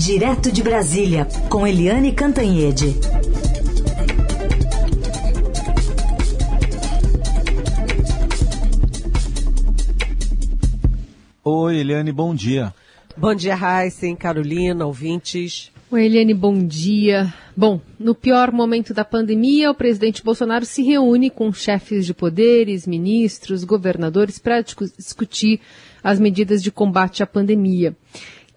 Direto de Brasília, com Eliane Cantanhede. Oi, Eliane, bom dia. Bom dia, Heisen, Carolina, ouvintes. Oi, Eliane, bom dia. Bom, no pior momento da pandemia, o presidente Bolsonaro se reúne com chefes de poderes, ministros, governadores para discutir as medidas de combate à pandemia.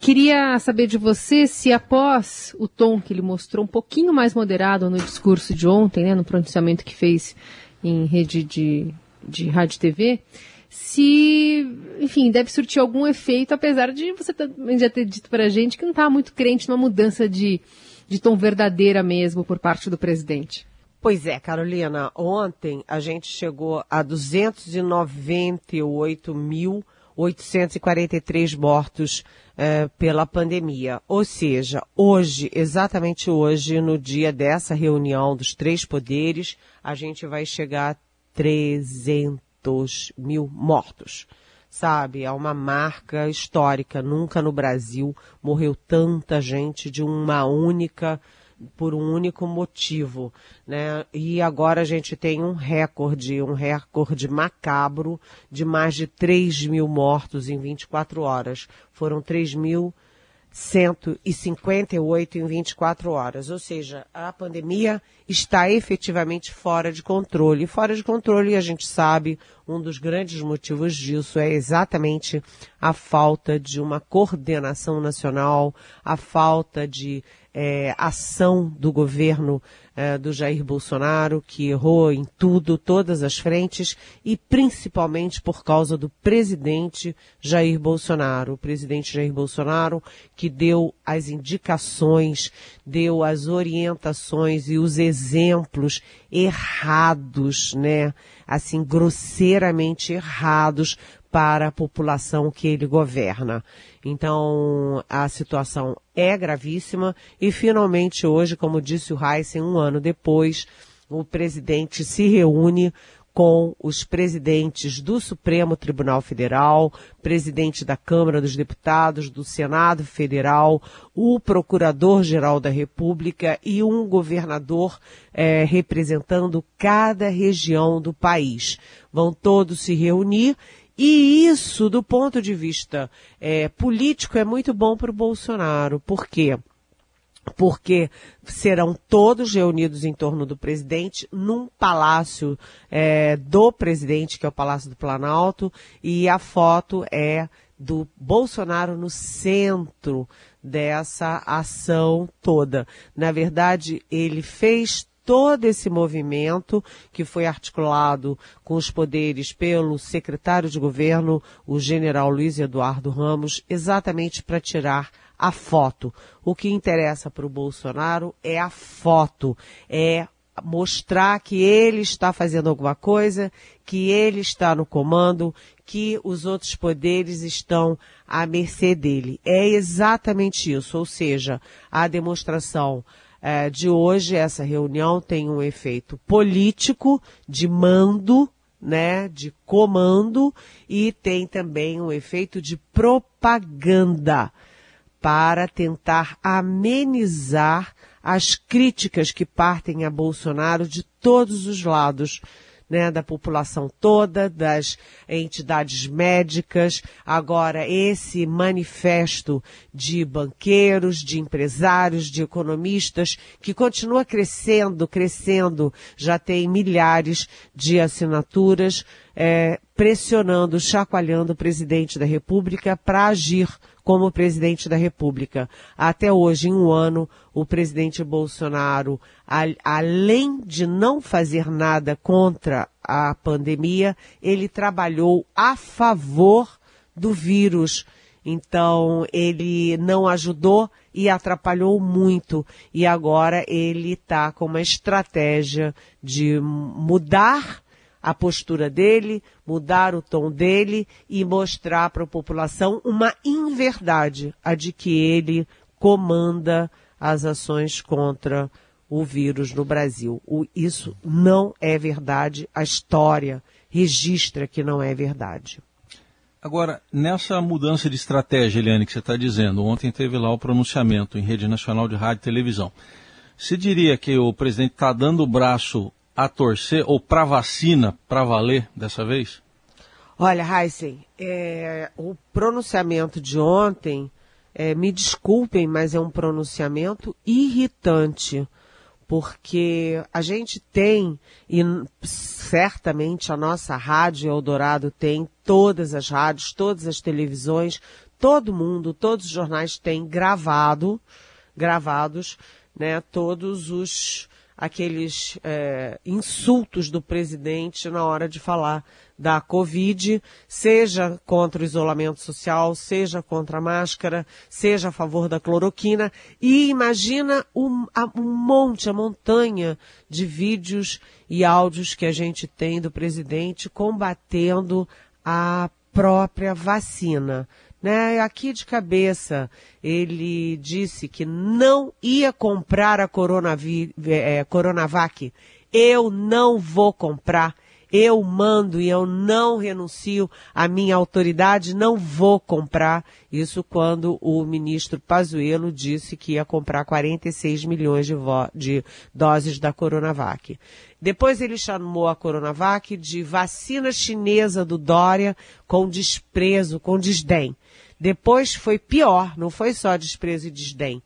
Queria saber de você se após o tom que ele mostrou um pouquinho mais moderado no discurso de ontem, né, no pronunciamento que fez em rede de, de rádio e TV, se, enfim, deve surtir algum efeito, apesar de você já ter dito para a gente que não está muito crente numa mudança de, de tom verdadeira mesmo por parte do presidente. Pois é, Carolina, ontem a gente chegou a 298.843 mortos eh, pela pandemia. Ou seja, hoje, exatamente hoje, no dia dessa reunião dos três poderes, a gente vai chegar a 300 mil mortos. Sabe, é uma marca histórica. Nunca no Brasil morreu tanta gente de uma única, por um único motivo, né? E agora a gente tem um recorde, um recorde macabro de mais de 3 mil mortos em 24 horas. Foram 3 mil 158 em 24 horas. Ou seja, a pandemia está efetivamente fora de controle. Fora de controle, a gente sabe, um dos grandes motivos disso é exatamente a falta de uma coordenação nacional, a falta de é, ação do governo é, do Jair Bolsonaro, que errou em tudo, todas as frentes, e principalmente por causa do presidente Jair Bolsonaro. O presidente Jair Bolsonaro que deu as indicações, deu as orientações e os exemplos errados, né? Assim, grosseiramente errados para a população que ele governa. Então, a situação é gravíssima e finalmente hoje, como disse o Heisen, um ano depois, o presidente se reúne com os presidentes do Supremo Tribunal Federal, presidente da Câmara dos Deputados, do Senado Federal, o Procurador-Geral da República e um governador é, representando cada região do país. Vão todos se reunir e isso, do ponto de vista é, político, é muito bom para o Bolsonaro. Por quê? Porque serão todos reunidos em torno do presidente num palácio é, do presidente, que é o Palácio do Planalto, e a foto é do Bolsonaro no centro dessa ação toda. Na verdade, ele fez todo esse movimento que foi articulado com os poderes pelo secretário de governo, o general Luiz Eduardo Ramos, exatamente para tirar a foto. O que interessa para o Bolsonaro é a foto, é mostrar que ele está fazendo alguma coisa, que ele está no comando, que os outros poderes estão à mercê dele. É exatamente isso, ou seja, a demonstração é, de hoje, essa reunião tem um efeito político, de mando, né, de comando, e tem também um efeito de propaganda para tentar amenizar as críticas que partem a Bolsonaro de todos os lados né, da população toda, das entidades médicas. Agora, esse manifesto de banqueiros, de empresários, de economistas, que continua crescendo, crescendo, já tem milhares de assinaturas, é, pressionando, chacoalhando o presidente da República para agir como presidente da República. Até hoje, em um ano, o presidente Bolsonaro, a, além de não fazer nada contra a pandemia, ele trabalhou a favor do vírus. Então, ele não ajudou e atrapalhou muito. E agora ele está com uma estratégia de mudar a postura dele, mudar o tom dele e mostrar para a população uma inverdade, a de que ele comanda as ações contra o vírus no Brasil. O, isso não é verdade, a história registra que não é verdade. Agora, nessa mudança de estratégia, Eliane, que você está dizendo, ontem teve lá o pronunciamento em rede nacional de rádio e televisão. Você diria que o presidente está dando o braço a torcer ou para vacina para valer dessa vez? Olha, Heisen, é, o pronunciamento de ontem, é, me desculpem, mas é um pronunciamento irritante porque a gente tem, e certamente a nossa rádio Eldorado tem, todas as rádios, todas as televisões, todo mundo, todos os jornais têm gravado, gravados, né, todos os aqueles é, insultos do presidente na hora de falar da Covid, seja contra o isolamento social, seja contra a máscara, seja a favor da cloroquina. E imagina um, um monte, a montanha de vídeos e áudios que a gente tem do presidente combatendo a própria vacina. Né? Aqui de cabeça, ele disse que não ia comprar a Coronavi, é, Coronavac. Eu não vou comprar. Eu mando e eu não renuncio à minha autoridade, não vou comprar. Isso quando o ministro Pazuello disse que ia comprar 46 milhões de, de doses da Coronavac. Depois ele chamou a Coronavac de vacina chinesa do Dória com desprezo, com desdém. Depois foi pior, não foi só desprezo e desdém.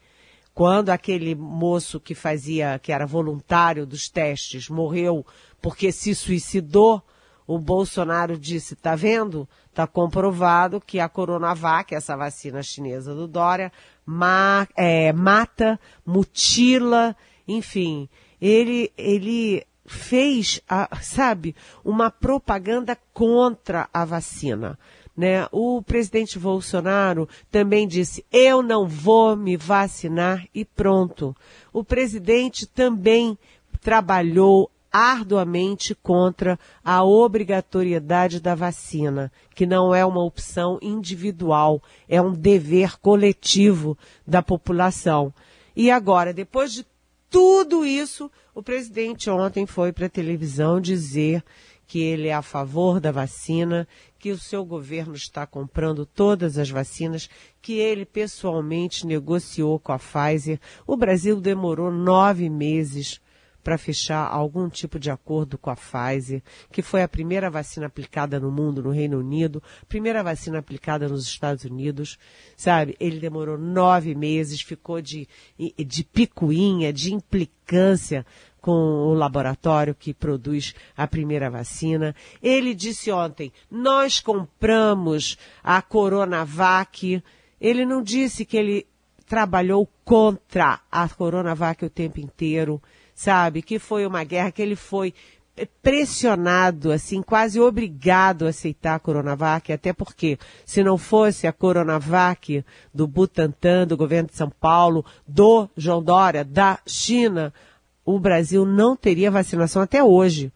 Quando aquele moço que fazia, que era voluntário dos testes, morreu porque se suicidou, o Bolsonaro disse, tá vendo? Tá comprovado que a Coronavac, essa vacina chinesa do Dória, ma é, mata, mutila, enfim. Ele, ele fez, a, sabe, uma propaganda contra a vacina. Né? O presidente Bolsonaro também disse: eu não vou me vacinar e pronto. O presidente também trabalhou arduamente contra a obrigatoriedade da vacina, que não é uma opção individual, é um dever coletivo da população. E agora, depois de tudo isso, o presidente ontem foi para a televisão dizer que ele é a favor da vacina, que o seu governo está comprando todas as vacinas, que ele pessoalmente negociou com a Pfizer. O Brasil demorou nove meses para fechar algum tipo de acordo com a Pfizer, que foi a primeira vacina aplicada no mundo, no Reino Unido, primeira vacina aplicada nos Estados Unidos, sabe? Ele demorou nove meses, ficou de, de picuinha, de implicância com o laboratório que produz a primeira vacina. Ele disse ontem: nós compramos a Coronavac. Ele não disse que ele trabalhou contra a Coronavac o tempo inteiro sabe? Que foi uma guerra que ele foi pressionado, assim, quase obrigado a aceitar a Coronavac, até porque se não fosse a Coronavac do Butantan, do governo de São Paulo, do João Dória, da China, o Brasil não teria vacinação até hoje,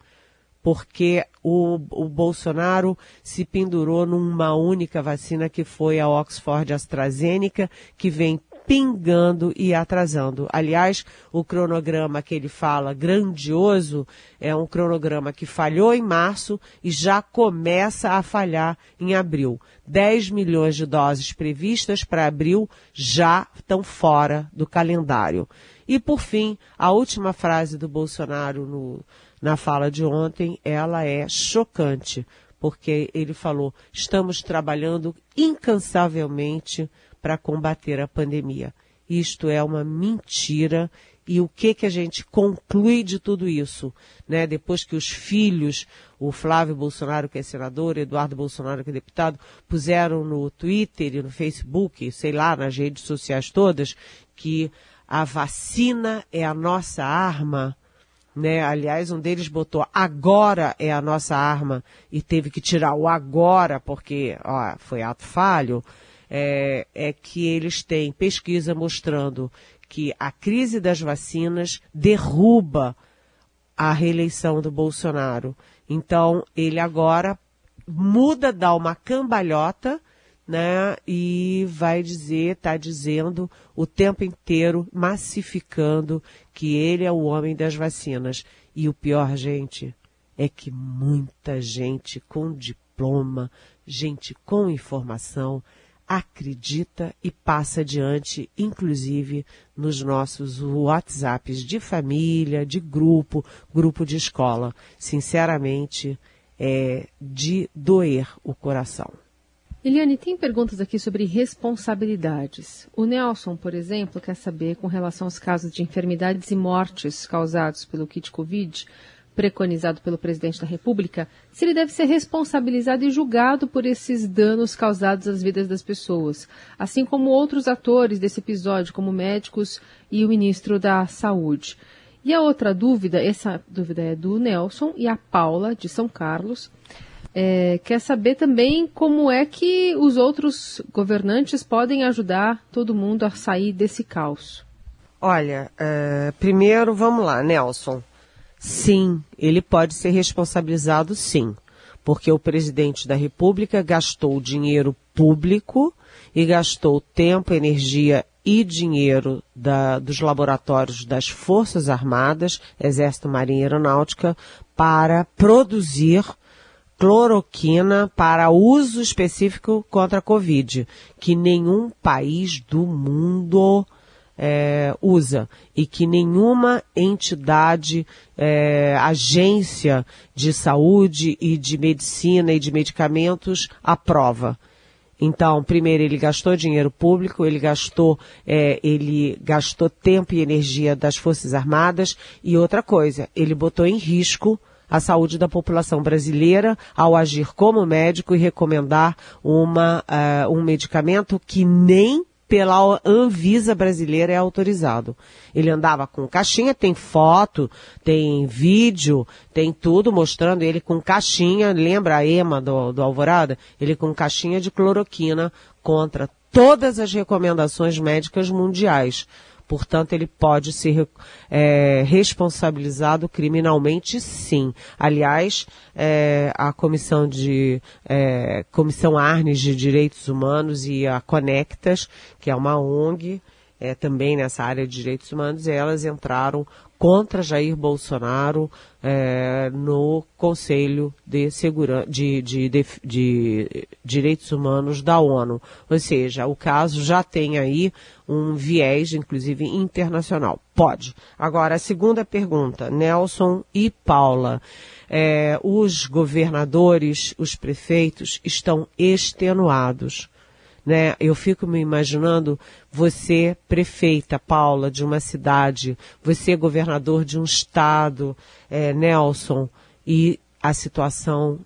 porque o, o Bolsonaro se pendurou numa única vacina que foi a Oxford AstraZeneca, que vem pingando e atrasando. Aliás, o cronograma que ele fala grandioso é um cronograma que falhou em março e já começa a falhar em abril. 10 milhões de doses previstas para abril já estão fora do calendário. E por fim, a última frase do Bolsonaro no, na fala de ontem, ela é chocante, porque ele falou: estamos trabalhando incansavelmente para combater a pandemia. Isto é uma mentira. E o que que a gente conclui de tudo isso? Né? Depois que os filhos, o Flávio Bolsonaro, que é senador, Eduardo Bolsonaro, que é deputado, puseram no Twitter e no Facebook, sei lá, nas redes sociais todas, que a vacina é a nossa arma, né? Aliás, um deles botou agora é a nossa arma e teve que tirar o agora porque ó, foi ato falho é, é que eles têm pesquisa mostrando que a crise das vacinas derruba a reeleição do Bolsonaro. Então, ele agora muda, dá uma cambalhota, né? E vai dizer, está dizendo o tempo inteiro, massificando que ele é o homem das vacinas. E o pior, gente, é que muita gente com diploma, gente com informação, acredita e passa adiante, inclusive nos nossos WhatsApps de família, de grupo, grupo de escola. Sinceramente, é de doer o coração. Eliane, tem perguntas aqui sobre responsabilidades. O Nelson, por exemplo, quer saber com relação aos casos de enfermidades e mortes causados pelo kit Covid, preconizado pelo presidente da República, se ele deve ser responsabilizado e julgado por esses danos causados às vidas das pessoas, assim como outros atores desse episódio, como médicos e o ministro da Saúde. E a outra dúvida, essa dúvida é do Nelson e a Paula, de São Carlos é, quer saber também como é que os outros governantes podem ajudar todo mundo a sair desse caos. Olha, é, primeiro vamos lá, Nelson. Sim, ele pode ser responsabilizado, sim, porque o presidente da República gastou dinheiro público e gastou tempo, energia e dinheiro da, dos laboratórios das Forças Armadas, Exército, Marinha e Aeronáutica, para produzir cloroquina para uso específico contra a Covid, que nenhum país do mundo é, usa e que nenhuma entidade, é, agência de saúde e de medicina e de medicamentos aprova. Então, primeiro ele gastou dinheiro público, ele gastou, é, ele gastou tempo e energia das Forças Armadas e outra coisa, ele botou em risco a saúde da população brasileira ao agir como médico e recomendar uma, uh, um medicamento que nem pela Anvisa brasileira é autorizado. Ele andava com caixinha, tem foto, tem vídeo, tem tudo mostrando ele com caixinha, lembra a EMA do, do Alvorada? Ele com caixinha de cloroquina contra todas as recomendações médicas mundiais. Portanto, ele pode ser é, responsabilizado criminalmente, sim. Aliás, é, a comissão de é, comissão Arnes de Direitos Humanos e a Conectas, que é uma ONG, é, também nessa área de direitos humanos, elas entraram contra Jair Bolsonaro é, no Conselho de, Segura de, de, de, de, Direitos Humanos da ONU. Ou seja, o caso já tem aí um viés, inclusive internacional. Pode. Agora, a segunda pergunta, Nelson e Paula. É, os governadores, os prefeitos estão extenuados né? Eu fico me imaginando você, prefeita Paula, de uma cidade, você, governador de um estado, é, Nelson, e a situação,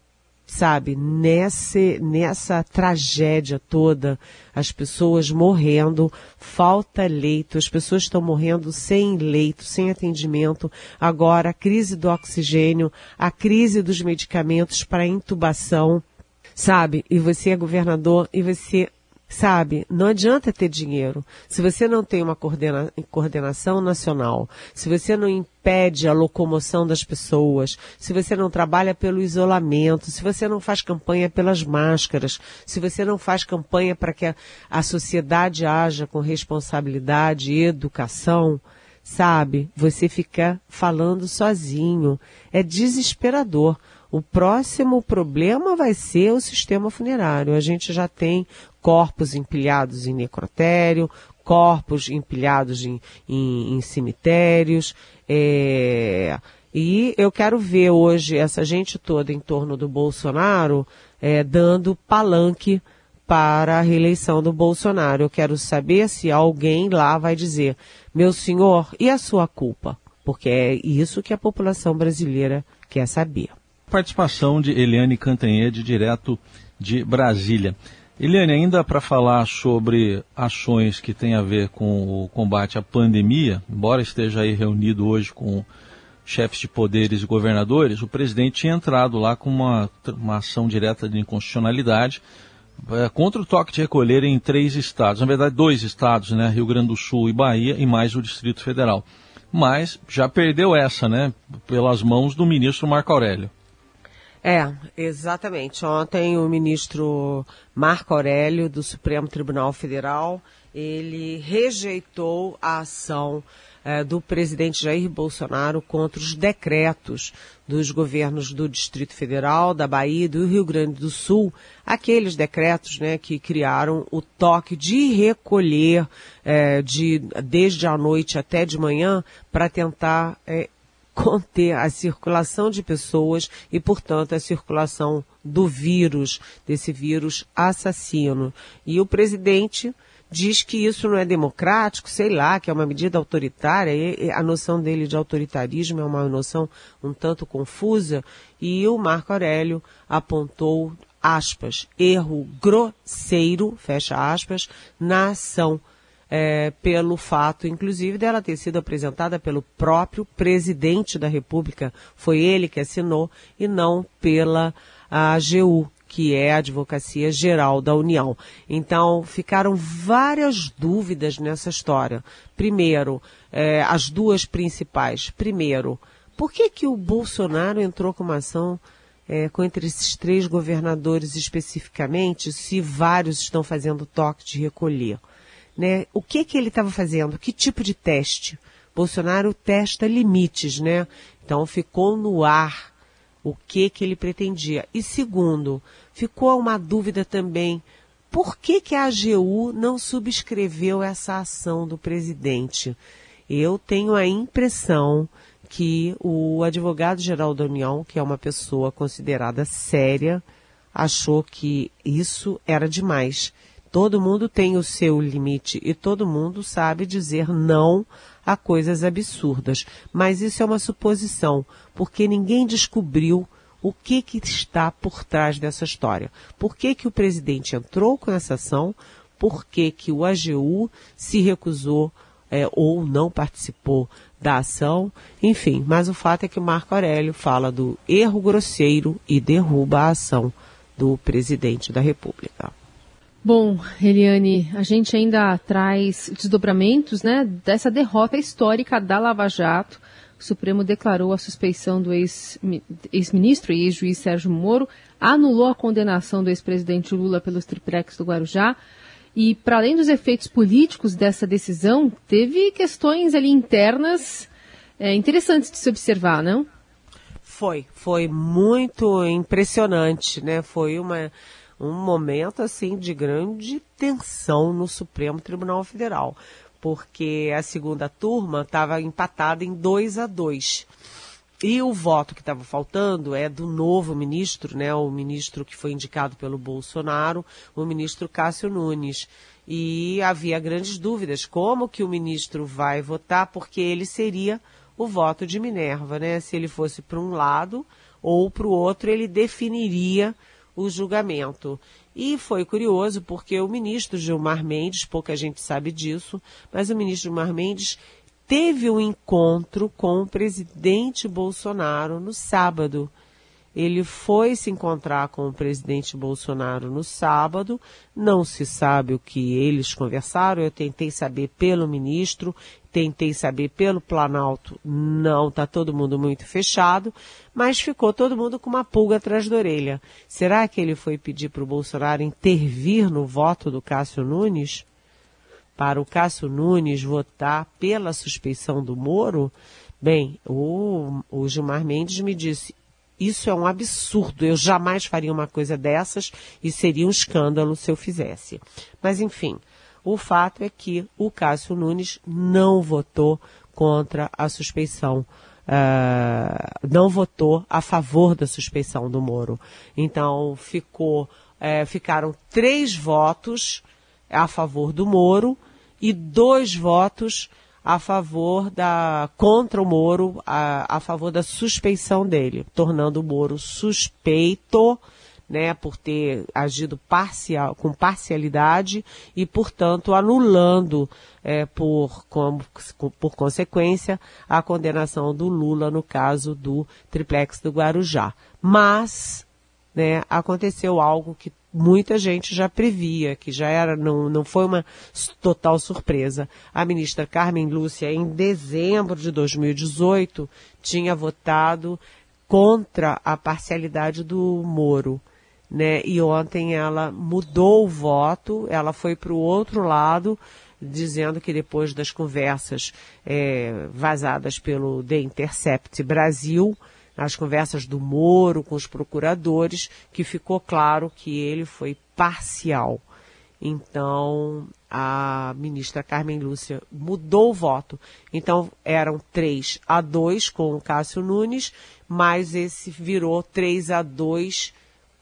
sabe, nesse, nessa tragédia toda, as pessoas morrendo, falta leito, as pessoas estão morrendo sem leito, sem atendimento. Agora, a crise do oxigênio, a crise dos medicamentos para intubação sabe? E você é governador e você Sabe, não adianta ter dinheiro. Se você não tem uma coordena coordenação nacional, se você não impede a locomoção das pessoas, se você não trabalha pelo isolamento, se você não faz campanha pelas máscaras, se você não faz campanha para que a, a sociedade haja com responsabilidade e educação, sabe, você fica falando sozinho. É desesperador. O próximo problema vai ser o sistema funerário. A gente já tem corpos empilhados em necrotério, corpos empilhados em, em, em cemitérios. É, e eu quero ver hoje essa gente toda em torno do Bolsonaro é, dando palanque para a reeleição do Bolsonaro. Eu quero saber se alguém lá vai dizer, meu senhor, e a sua culpa? Porque é isso que a população brasileira quer saber. Participação de Eliane Cantanhede, direto de Brasília. Eliane, ainda para falar sobre ações que têm a ver com o combate à pandemia, embora esteja aí reunido hoje com chefes de poderes e governadores, o presidente tinha entrado lá com uma, uma ação direta de inconstitucionalidade é, contra o toque de recolher em três estados, na verdade dois estados, né, Rio Grande do Sul e Bahia, e mais o Distrito Federal. Mas já perdeu essa, né, pelas mãos do ministro Marco Aurélio. É, exatamente. Ontem o ministro Marco Aurélio, do Supremo Tribunal Federal, ele rejeitou a ação eh, do presidente Jair Bolsonaro contra os decretos dos governos do Distrito Federal, da Bahia e do Rio Grande do Sul, aqueles decretos né, que criaram o toque de recolher eh, de, desde a noite até de manhã para tentar eh, conter a circulação de pessoas e, portanto, a circulação do vírus, desse vírus assassino. E o presidente diz que isso não é democrático, sei lá, que é uma medida autoritária, a noção dele de autoritarismo é uma noção um tanto confusa, e o Marco Aurélio apontou, aspas, erro grosseiro, fecha aspas, na ação, é, pelo fato, inclusive, dela ter sido apresentada pelo próprio presidente da República, foi ele que assinou, e não pela AGU, que é a Advocacia Geral da União. Então, ficaram várias dúvidas nessa história. Primeiro, é, as duas principais. Primeiro, por que, que o Bolsonaro entrou com uma ação é, com entre esses três governadores especificamente, se vários estão fazendo toque de recolher? Né? O que, que ele estava fazendo? Que tipo de teste? Bolsonaro testa limites, né? Então ficou no ar o que que ele pretendia. E segundo, ficou uma dúvida também, por que que a AGU não subscreveu essa ação do presidente? Eu tenho a impressão que o advogado-geral da União, que é uma pessoa considerada séria, achou que isso era demais. Todo mundo tem o seu limite e todo mundo sabe dizer não a coisas absurdas. Mas isso é uma suposição, porque ninguém descobriu o que, que está por trás dessa história. Por que, que o presidente entrou com essa ação? Por que, que o AGU se recusou é, ou não participou da ação? Enfim, mas o fato é que o Marco Aurélio fala do erro grosseiro e derruba a ação do presidente da República. Bom, Eliane, a gente ainda traz desdobramentos né, dessa derrota histórica da Lava Jato. O Supremo declarou a suspeição do ex-ministro e ex-juiz Sérgio Moro, anulou a condenação do ex-presidente Lula pelos triplex do Guarujá. E, para além dos efeitos políticos dessa decisão, teve questões ali internas é, interessantes de se observar, não? Foi, foi muito impressionante, né? Foi uma um momento assim de grande tensão no Supremo Tribunal Federal, porque a segunda turma estava empatada em 2 a 2. E o voto que estava faltando é do novo ministro, né, o ministro que foi indicado pelo Bolsonaro, o ministro Cássio Nunes. E havia grandes dúvidas como que o ministro vai votar, porque ele seria o voto de Minerva, né? Se ele fosse para um lado ou para o outro, ele definiria o julgamento. E foi curioso porque o ministro Gilmar Mendes, pouca gente sabe disso, mas o ministro Gilmar Mendes teve um encontro com o presidente Bolsonaro no sábado. Ele foi se encontrar com o presidente Bolsonaro no sábado, não se sabe o que eles conversaram, eu tentei saber pelo ministro, tentei saber pelo Planalto, não, está todo mundo muito fechado, mas ficou todo mundo com uma pulga atrás da orelha. Será que ele foi pedir para o Bolsonaro intervir no voto do Cássio Nunes? Para o Cássio Nunes votar pela suspeição do Moro? Bem, o, o Gilmar Mendes me disse, isso é um absurdo. Eu jamais faria uma coisa dessas e seria um escândalo se eu fizesse. Mas, enfim, o fato é que o Cássio Nunes não votou contra a suspeição. Uh, não votou a favor da suspeição do Moro. Então, ficou, uh, ficaram três votos a favor do Moro e dois votos a favor da contra o Moro, a, a favor da suspeição dele, tornando o Moro suspeito, né, por ter agido parcial, com parcialidade e, portanto, anulando é, por, por consequência a condenação do Lula no caso do triplex do Guarujá. Mas, né, aconteceu algo que muita gente já previa, que já era, não, não foi uma total surpresa. A ministra Carmen Lúcia, em dezembro de 2018, tinha votado contra a parcialidade do Moro. Né? E ontem ela mudou o voto, ela foi para o outro lado, dizendo que depois das conversas é, vazadas pelo The Intercept Brasil, as conversas do Moro com os procuradores, que ficou claro que ele foi parcial. Então, a ministra Carmen Lúcia mudou o voto. Então, eram 3 a 2 com o Cássio Nunes, mas esse virou 3 a 2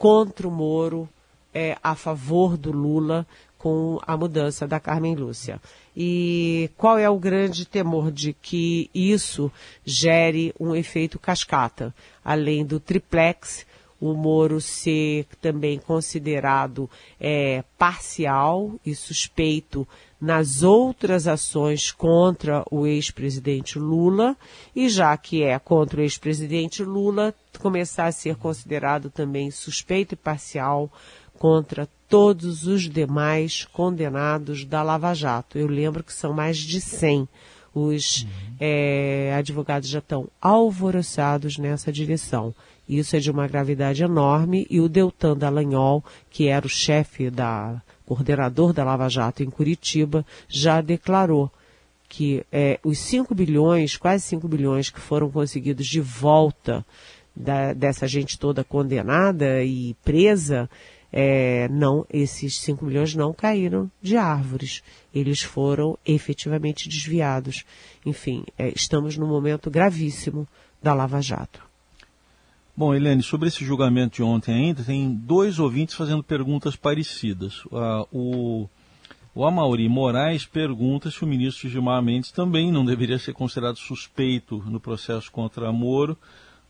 contra o Moro, é, a favor do Lula, com a mudança da Carmen Lúcia. E qual é o grande temor de que isso gere um efeito cascata? Além do triplex, o Moro ser também considerado é, parcial e suspeito nas outras ações contra o ex-presidente Lula, e já que é contra o ex-presidente Lula, começar a ser considerado também suspeito e parcial contra todos os demais condenados da Lava Jato. Eu lembro que são mais de 100. Os uhum. é, advogados já estão alvoroçados nessa direção. Isso é de uma gravidade enorme e o Deltan Dallagnol, que era o chefe da coordenador da Lava Jato em Curitiba, já declarou que é, os 5 bilhões, quase 5 bilhões que foram conseguidos de volta da, dessa gente toda condenada e presa, é, não, esses 5 milhões não caíram de árvores. Eles foram efetivamente desviados. Enfim, é, estamos num momento gravíssimo da Lava Jato. Bom, Helene, sobre esse julgamento de ontem ainda, tem dois ouvintes fazendo perguntas parecidas. Uh, o, o Amauri Moraes pergunta se o ministro Gilmar Mendes também não deveria ser considerado suspeito no processo contra Moro,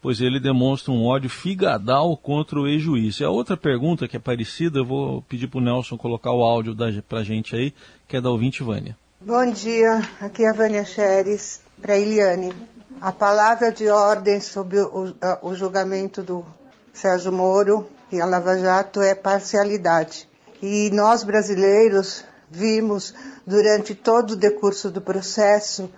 pois ele demonstra um ódio figadal contra o ex-juiz. E a outra pergunta, que é parecida, eu vou pedir para o Nelson colocar o áudio para a gente aí, que é da ouvinte Vânia. Bom dia, aqui é a Vânia Xeres, para Eliane. A palavra de ordem sobre o, o julgamento do Sérgio Moro e a Lava Jato é parcialidade. E nós brasileiros vimos durante todo o decurso do processo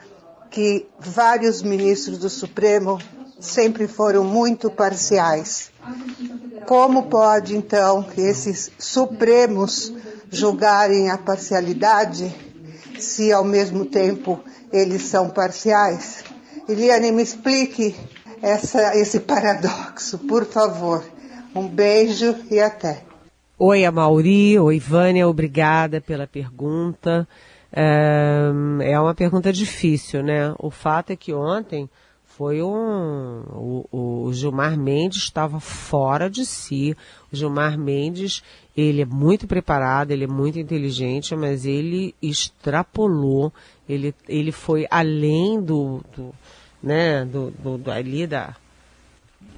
que vários ministros do Supremo sempre foram muito parciais. Como pode, então, esses Supremos julgarem a parcialidade se, ao mesmo tempo, eles são parciais? Eliane, me explique essa, esse paradoxo, por favor. Um beijo e até. Oi, Amauri. Oi, Vânia. Obrigada pela pergunta. É uma pergunta difícil, né? O fato é que ontem foi um. O, o, Gilmar Mendes estava fora de si. O Gilmar Mendes, ele é muito preparado, ele é muito inteligente, mas ele extrapolou, ele, ele foi além do, do né, do, do, do ali da,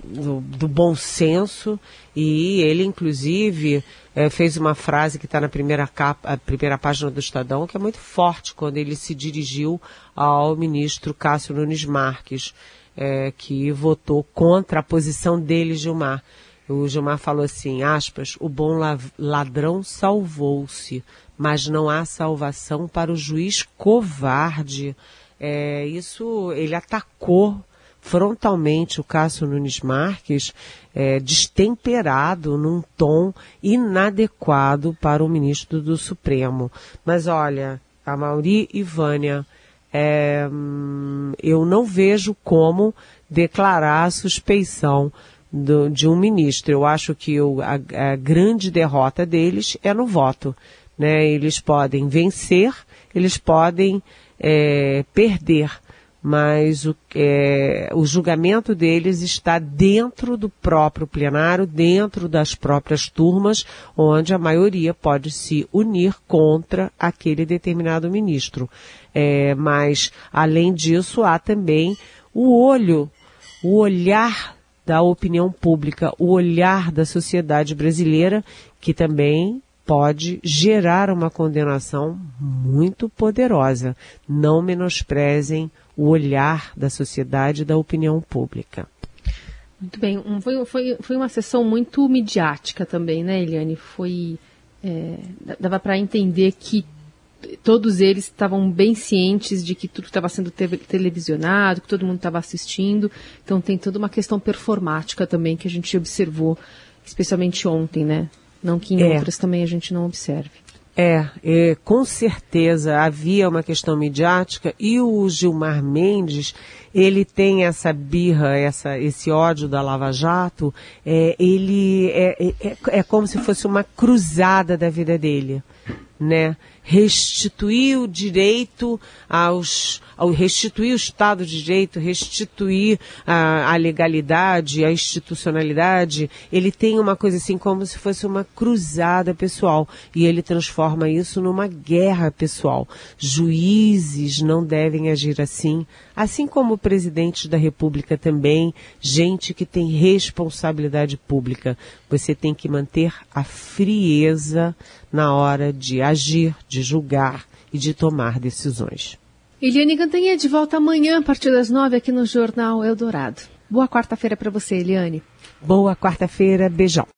do, do, bom senso e ele inclusive é, fez uma frase que está na primeira capa, primeira página do Estadão que é muito forte quando ele se dirigiu ao ministro Cássio Nunes Marques é, que votou contra a posição dele Gilmar o Gilmar falou assim, aspas, o bom ladrão salvou-se, mas não há salvação para o juiz covarde. É, isso, ele atacou frontalmente o Cássio Nunes Marques, é, destemperado num tom inadequado para o ministro do Supremo. Mas olha, a Mauri e Vânia, é, eu não vejo como declarar a suspeição do, de um ministro. Eu acho que o, a, a, grande derrota deles é no voto. Né? Eles podem vencer, eles podem é, perder, mas o, é, o julgamento deles está dentro do próprio plenário, dentro das próprias turmas, onde a maioria pode se unir contra aquele determinado ministro. É, mas, além disso, há também o olho, o olhar da opinião pública, o olhar da sociedade brasileira, que também pode gerar uma condenação muito poderosa. Não menosprezem o olhar da sociedade e da opinião pública. Muito bem. Um, foi, foi, foi uma sessão muito midiática também, né, Eliane? Foi. É, dava para entender que todos eles estavam bem cientes de que tudo estava sendo te televisionado, que todo mundo estava assistindo. Então tem toda uma questão performática também que a gente observou, especialmente ontem, né? Não que em é. outras também a gente não observe. É, é, com certeza havia uma questão midiática e o Gilmar Mendes, ele tem essa birra, essa, esse ódio da Lava Jato, é, ele é, é, é como se fosse uma cruzada da vida dele, né? Restituir o direito aos, ao restituir o Estado de Direito, restituir a, a, legalidade, a institucionalidade, ele tem uma coisa assim como se fosse uma cruzada pessoal e ele transforma isso numa guerra pessoal. Juízes não devem agir assim, assim como o presidente da República também, gente que tem responsabilidade pública. Você tem que manter a frieza na hora de agir, de julgar e de tomar decisões. Eliane Cantanha de volta amanhã a partir das nove aqui no Jornal Eldorado. Boa quarta-feira para você, Eliane. Boa quarta-feira, beijão.